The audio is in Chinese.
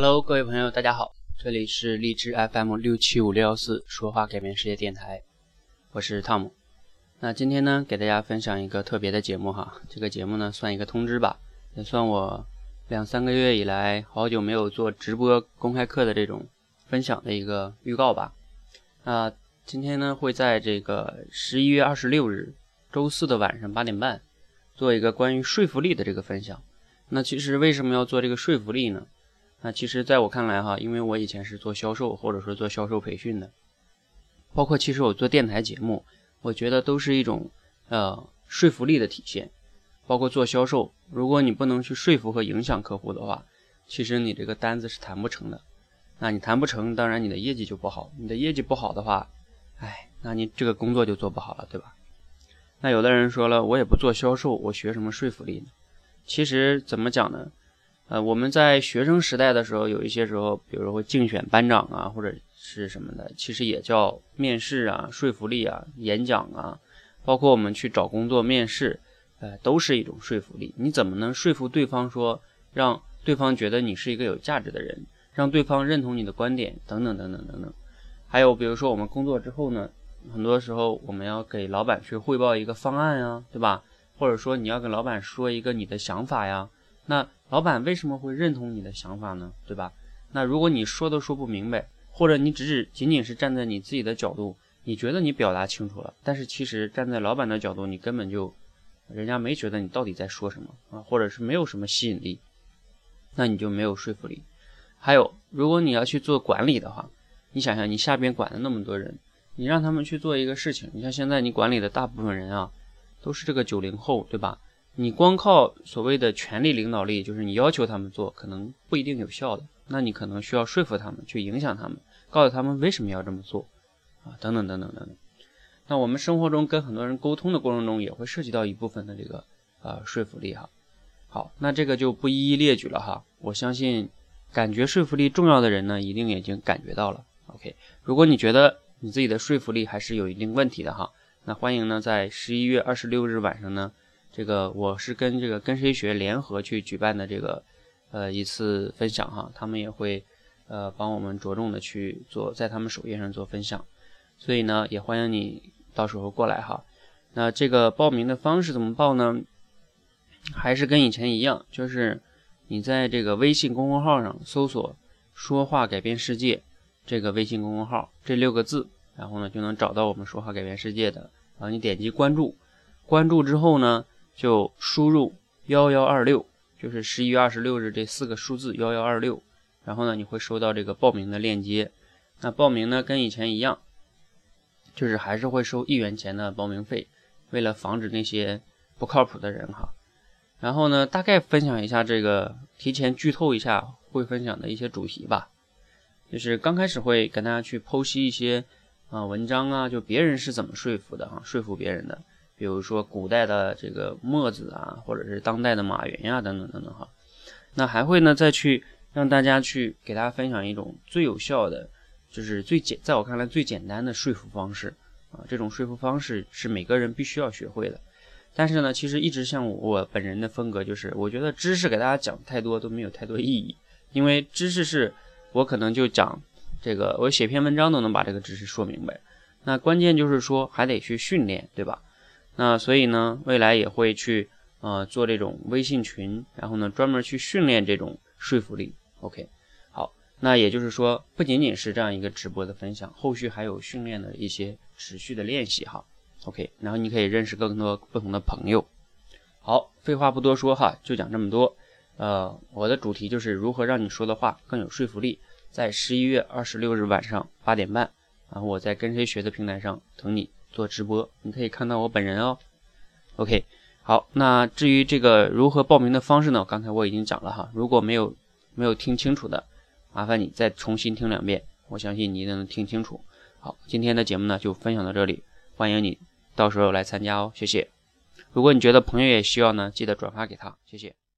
Hello，各位朋友，大家好，这里是荔枝 FM 六七五六幺四说话改变世界电台，我是汤姆。那今天呢，给大家分享一个特别的节目哈，这个节目呢算一个通知吧，也算我两三个月以来好久没有做直播公开课的这种分享的一个预告吧。那今天呢，会在这个十一月二十六日周四的晚上八点半，做一个关于说服力的这个分享。那其实为什么要做这个说服力呢？那其实，在我看来，哈，因为我以前是做销售，或者说做销售培训的，包括其实我做电台节目，我觉得都是一种呃说服力的体现。包括做销售，如果你不能去说服和影响客户的话，其实你这个单子是谈不成的。那你谈不成，当然你的业绩就不好。你的业绩不好的话，哎，那你这个工作就做不好了，对吧？那有的人说了，我也不做销售，我学什么说服力呢？其实怎么讲呢？呃，我们在学生时代的时候，有一些时候，比如说会竞选班长啊，或者是什么的，其实也叫面试啊、说服力啊、演讲啊，包括我们去找工作面试，呃，都是一种说服力。你怎么能说服对方说，让对方觉得你是一个有价值的人，让对方认同你的观点，等等等等等等。还有比如说我们工作之后呢，很多时候我们要给老板去汇报一个方案啊，对吧？或者说你要跟老板说一个你的想法呀，那。老板为什么会认同你的想法呢？对吧？那如果你说都说不明白，或者你只是仅仅是站在你自己的角度，你觉得你表达清楚了，但是其实站在老板的角度，你根本就，人家没觉得你到底在说什么啊，或者是没有什么吸引力，那你就没有说服力。还有，如果你要去做管理的话，你想想你下边管了那么多人，你让他们去做一个事情，你像现在你管理的大部分人啊，都是这个九零后，对吧？你光靠所谓的权力领导力，就是你要求他们做，可能不一定有效的。那你可能需要说服他们，去影响他们，告诉他们为什么要这么做，啊，等等等等等等。那我们生活中跟很多人沟通的过程中，也会涉及到一部分的这个啊说服力哈。好，那这个就不一一列举了哈。我相信感觉说服力重要的人呢，一定已经感觉到了。OK，如果你觉得你自己的说服力还是有一定问题的哈，那欢迎呢在十一月二十六日晚上呢。这个我是跟这个跟谁学联合去举办的这个呃一次分享哈，他们也会呃帮我们着重的去做，在他们首页上做分享，所以呢也欢迎你到时候过来哈。那这个报名的方式怎么报呢？还是跟以前一样，就是你在这个微信公众号上搜索“说话改变世界”这个微信公众号这六个字，然后呢就能找到我们说话改变世界的，然后你点击关注，关注之后呢。就输入幺幺二六，就是十一月二十六日这四个数字幺幺二六，然后呢，你会收到这个报名的链接。那报名呢，跟以前一样，就是还是会收一元钱的报名费，为了防止那些不靠谱的人哈。然后呢，大概分享一下这个，提前剧透一下会分享的一些主题吧。就是刚开始会跟大家去剖析一些啊文章啊，就别人是怎么说服的啊，说服别人的。比如说古代的这个墨子啊，或者是当代的马云呀，等等等等哈。那还会呢再去让大家去给大家分享一种最有效的，就是最简，在我看来最简单的说服方式啊。这种说服方式是每个人必须要学会的。但是呢，其实一直像我本人的风格就是，我觉得知识给大家讲太多都没有太多意义，因为知识是我可能就讲这个，我写篇文章都能把这个知识说明白。那关键就是说还得去训练，对吧？那所以呢，未来也会去呃做这种微信群，然后呢专门去训练这种说服力。OK，好，那也就是说不仅仅是这样一个直播的分享，后续还有训练的一些持续的练习哈。OK，然后你可以认识更多不同的朋友。好，废话不多说哈，就讲这么多。呃，我的主题就是如何让你说的话更有说服力，在十一月二十六日晚上八点半，然后我在跟谁学的平台上等你。做直播，你可以看到我本人哦。OK，好，那至于这个如何报名的方式呢？刚才我已经讲了哈，如果没有没有听清楚的，麻烦你再重新听两遍，我相信你一定能听清楚。好，今天的节目呢就分享到这里，欢迎你到时候来参加哦，谢谢。如果你觉得朋友也需要呢，记得转发给他，谢谢。